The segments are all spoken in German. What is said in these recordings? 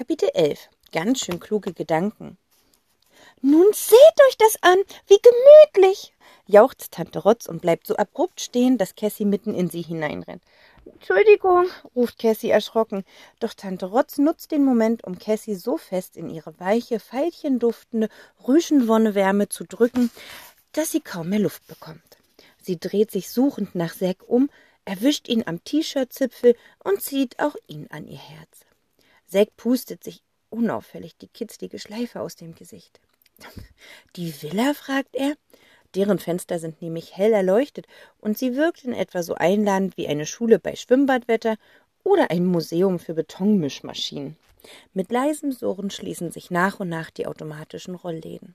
Kapitel 11. Ganz schön kluge Gedanken. Nun seht euch das an, wie gemütlich, jauchzt Tante Rotz und bleibt so abrupt stehen, dass Cassie mitten in sie hineinrennt. Entschuldigung, ruft Cassie erschrocken, doch Tante Rotz nutzt den Moment, um Cassie so fest in ihre weiche, veilchenduftende Rüschenwonnewärme zu drücken, dass sie kaum mehr Luft bekommt. Sie dreht sich suchend nach Zack um, erwischt ihn am T-Shirt-Zipfel und zieht auch ihn an ihr Herz. Zack pustet sich unauffällig die kitzlige Schleife aus dem Gesicht. Die Villa? fragt er. Deren Fenster sind nämlich hell erleuchtet und sie wirkt in etwa so einladend wie eine Schule bei Schwimmbadwetter oder ein Museum für Betonmischmaschinen. Mit leisem Surren schließen sich nach und nach die automatischen Rollläden.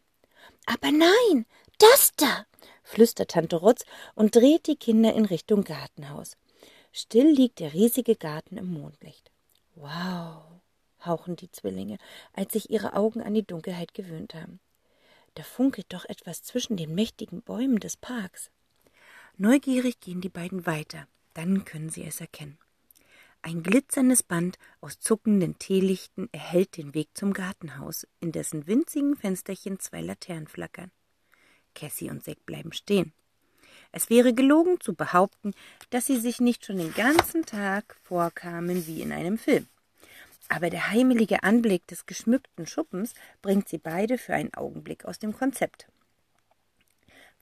Aber nein, das da, flüstert Tante Rotz und dreht die Kinder in Richtung Gartenhaus. Still liegt der riesige Garten im Mondlicht. Wow, hauchen die Zwillinge, als sich ihre Augen an die Dunkelheit gewöhnt haben. Da funkelt doch etwas zwischen den mächtigen Bäumen des Parks. Neugierig gehen die beiden weiter, dann können sie es erkennen. Ein glitzerndes Band aus zuckenden Teelichten erhellt den Weg zum Gartenhaus, in dessen winzigen Fensterchen zwei Laternen flackern. Cassie und Zack bleiben stehen. Es wäre gelogen zu behaupten, dass sie sich nicht schon den ganzen Tag vorkamen wie in einem Film. Aber der heimelige Anblick des geschmückten Schuppens bringt sie beide für einen Augenblick aus dem Konzept.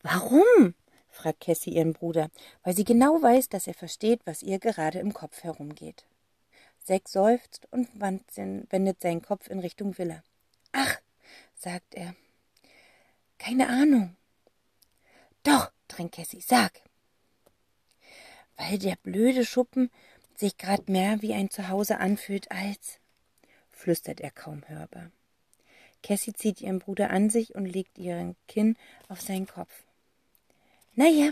Warum? fragt Cassie ihren Bruder, weil sie genau weiß, dass er versteht, was ihr gerade im Kopf herumgeht. Zack seufzt und wendet seinen Kopf in Richtung Villa. Ach, sagt er. Keine Ahnung. Doch, drängt Cassie, sag. Weil der blöde Schuppen sich grad mehr wie ein Zuhause anfühlt als, flüstert er kaum hörbar. Cassie zieht ihren Bruder an sich und legt ihren Kinn auf seinen Kopf. Na ja,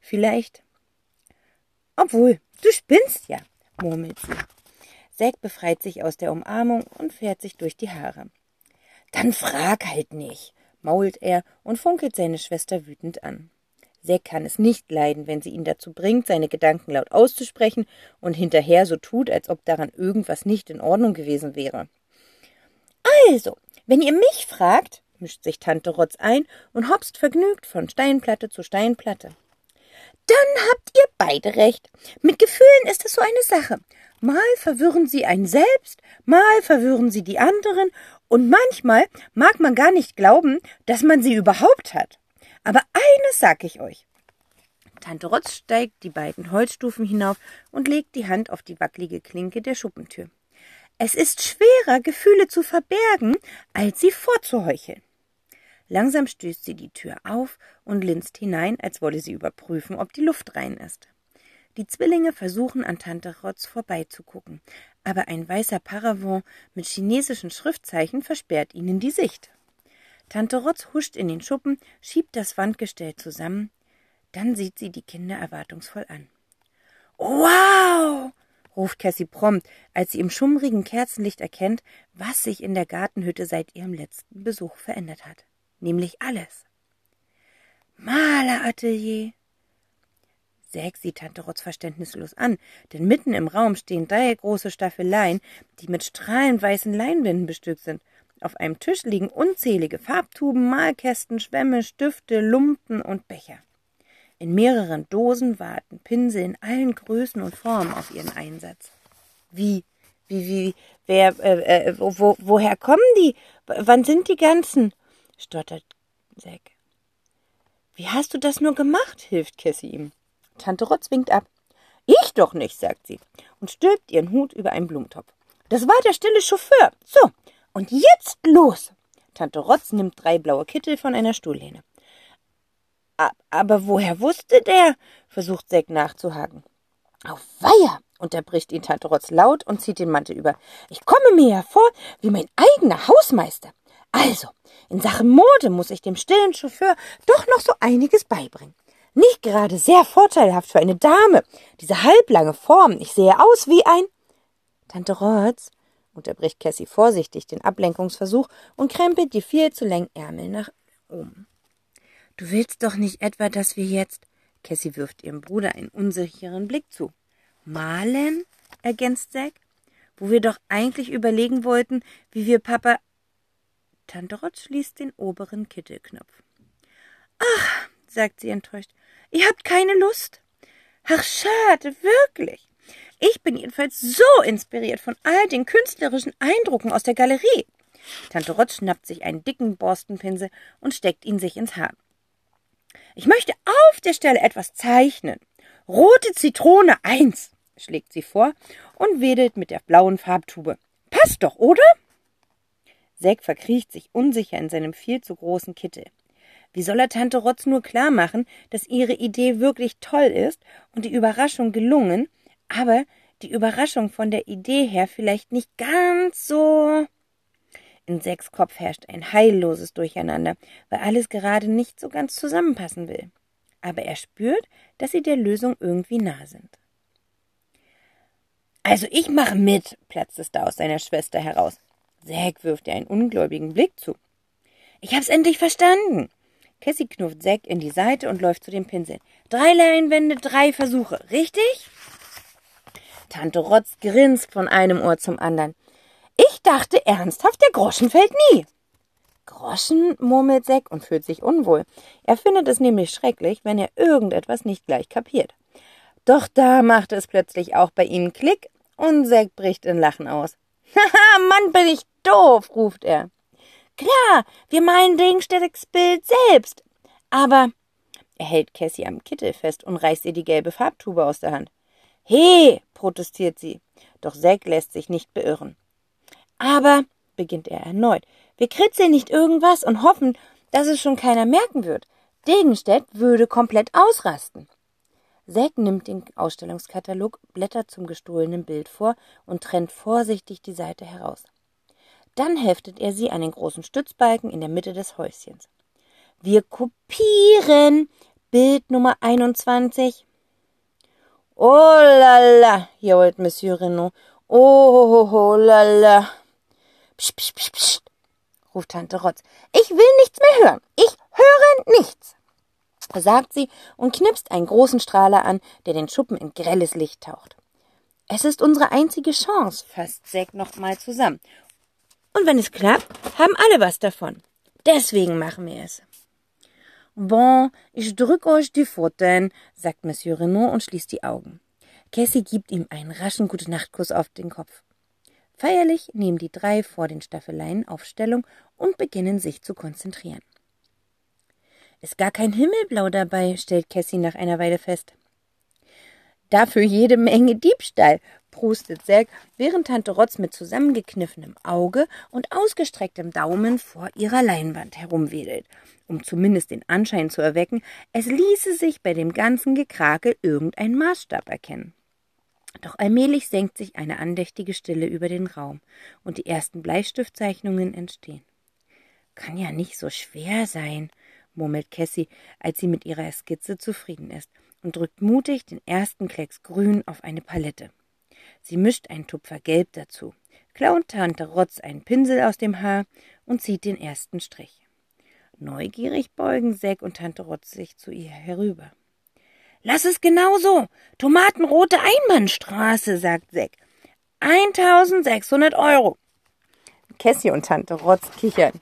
vielleicht. Obwohl, du spinnst ja, murmelt sie. Zack befreit sich aus der Umarmung und fährt sich durch die Haare. Dann frag halt nicht, mault er und funkelt seine Schwester wütend an. Zack kann es nicht leiden, wenn sie ihn dazu bringt, seine Gedanken laut auszusprechen und hinterher so tut, als ob daran irgendwas nicht in Ordnung gewesen wäre. Also, wenn ihr mich fragt, mischt sich Tante Rotz ein und hopst vergnügt von Steinplatte zu Steinplatte. Dann habt ihr beide recht. Mit Gefühlen ist es so eine Sache. Mal verwirren sie einen selbst, mal verwirren sie die anderen, und manchmal mag man gar nicht glauben, dass man sie überhaupt hat. Aber eines sag ich euch. Tante Rotz steigt die beiden Holzstufen hinauf und legt die Hand auf die wackelige Klinke der Schuppentür. Es ist schwerer, Gefühle zu verbergen, als sie vorzuheucheln. Langsam stößt sie die Tür auf und linst hinein, als wolle sie überprüfen, ob die Luft rein ist. Die Zwillinge versuchen an Tante Rotz vorbeizugucken, aber ein weißer Paravent mit chinesischen Schriftzeichen versperrt ihnen die Sicht. Tante Rotz huscht in den Schuppen, schiebt das Wandgestell zusammen, dann sieht sie die Kinder erwartungsvoll an. Wow! ruft Cassie prompt, als sie im schummrigen Kerzenlicht erkennt, was sich in der Gartenhütte seit ihrem letzten Besuch verändert hat. Nämlich alles. Maleratelier. Säg sieht Tante Rotz verständnislos an, denn mitten im Raum stehen drei große Staffeleien, die mit strahlend weißen Leinwänden bestückt sind auf einem Tisch liegen unzählige Farbtuben, Malkästen, Schwämme, Stifte, Lumpen und Becher. In mehreren Dosen warten Pinsel in allen Größen und Formen auf ihren Einsatz. Wie, wie, wie, wer, äh, äh, wo, woher kommen die? Wann sind die ganzen? stottert Zack. Wie hast du das nur gemacht? hilft Cassie ihm. Tante Rotz winkt ab. Ich doch nicht, sagt sie und stülpt ihren Hut über einen Blumentopf. Das war der stille Chauffeur. So, und jetzt los! Tante Rotz nimmt drei blaue Kittel von einer Stuhllehne. Aber woher wusste der? versucht Zack nachzuhaken. Auf Weiher! unterbricht ihn Tante Rotz laut und zieht den Mantel über. Ich komme mir hervor wie mein eigener Hausmeister. Also, in Sachen Mode muss ich dem stillen Chauffeur doch noch so einiges beibringen. Nicht gerade sehr vorteilhaft für eine Dame. Diese halblange Form. Ich sehe aus wie ein. Tante Rotz, unterbricht Cassie vorsichtig den Ablenkungsversuch und krempelt die viel zu langen Ärmel nach oben. Du willst doch nicht etwa, dass wir jetzt. Cassie wirft ihrem Bruder einen unsicheren Blick zu. Malen? ergänzt Zack. wo wir doch eigentlich überlegen wollten, wie wir Papa. Tante Rotz schließt den oberen Kittelknopf. Ach, sagt sie enttäuscht, ihr habt keine Lust. Ach, schade, wirklich. Ich bin jedenfalls so inspiriert von all den künstlerischen Eindrucken aus der Galerie. Tante Rotz schnappt sich einen dicken Borstenpinsel und steckt ihn sich ins Haar. Ich möchte auf der Stelle etwas zeichnen. Rote Zitrone eins, schlägt sie vor und wedelt mit der blauen Farbtube. Passt doch, oder? Zack verkriecht sich unsicher in seinem viel zu großen Kittel. Wie soll er Tante Rotz nur klar machen, dass ihre Idee wirklich toll ist und die Überraschung gelungen, aber die Überraschung von der Idee her vielleicht nicht ganz so. In Sechs Kopf herrscht ein heilloses Durcheinander, weil alles gerade nicht so ganz zusammenpassen will. Aber er spürt, dass sie der Lösung irgendwie nah sind. Also ich mache mit, platzt es da aus seiner Schwester heraus. Zack wirft ihr einen ungläubigen Blick zu. Ich hab's endlich verstanden. Cassie knufft Zack in die Seite und läuft zu dem Pinsel. Drei Leinwände, drei Versuche, richtig? Tante Rotz grinst von einem Ohr zum anderen. Ich dachte ernsthaft, der Groschen fällt nie. Groschen, murmelt Zack und fühlt sich unwohl. Er findet es nämlich schrecklich, wenn er irgendetwas nicht gleich kapiert. Doch da macht es plötzlich auch bei ihm Klick und Zack bricht in Lachen aus. Haha, Mann, bin ich doof, ruft er. Klar, wir meinen Dingstedecks Bild selbst. Aber er hält Cassie am Kittel fest und reißt ihr die gelbe Farbtube aus der Hand. He, protestiert sie. Doch Zack lässt sich nicht beirren. Aber, beginnt er erneut, wir kritzeln nicht irgendwas und hoffen, dass es schon keiner merken wird. Degenstedt würde komplett ausrasten. Zack nimmt den Ausstellungskatalog, blättert zum gestohlenen Bild vor und trennt vorsichtig die Seite heraus. Dann heftet er sie an den großen Stützbalken in der Mitte des Häuschens. Wir kopieren Bild Nummer 21. Oh la la, jault Monsieur Renaud. Oh, oh la la. Psst, psst, psst, psst, ruft Tante Rotz. Ich will nichts mehr hören. Ich höre nichts, sagt sie und knipst einen großen Strahler an, der den Schuppen in grelles Licht taucht. Es ist unsere einzige Chance, fasst Zack nochmal zusammen. Und wenn es klappt, haben alle was davon. Deswegen machen wir es. Bon, ich drück euch die Pfoten, sagt Monsieur Renaud und schließt die Augen. Cassie gibt ihm einen raschen Gute-Nacht-Kuss auf den Kopf. Feierlich nehmen die drei vor den Staffeleien Aufstellung und beginnen sich zu konzentrieren. Ist gar kein Himmelblau dabei, stellt Cassie nach einer Weile fest. Dafür jede Menge Diebstahl, prustet Zack, während Tante Rotz mit zusammengekniffenem Auge und ausgestrecktem Daumen vor ihrer Leinwand herumwedelt, um zumindest den Anschein zu erwecken, es ließe sich bei dem ganzen Gekrakel irgendein Maßstab erkennen. Doch allmählich senkt sich eine andächtige Stille über den Raum und die ersten Bleistiftzeichnungen entstehen. Kann ja nicht so schwer sein, murmelt Cassie, als sie mit ihrer Skizze zufrieden ist und drückt mutig den ersten Klecks Grün auf eine Palette. Sie mischt einen Tupfer Gelb dazu, klaut Tante Rotz einen Pinsel aus dem Haar und zieht den ersten Strich. Neugierig beugen Säck und Tante Rotz sich zu ihr herüber. Lass es genau so. Tomatenrote Einbahnstraße, sagt Zack. 1600 Euro. Cassie und Tante Rotz kichern.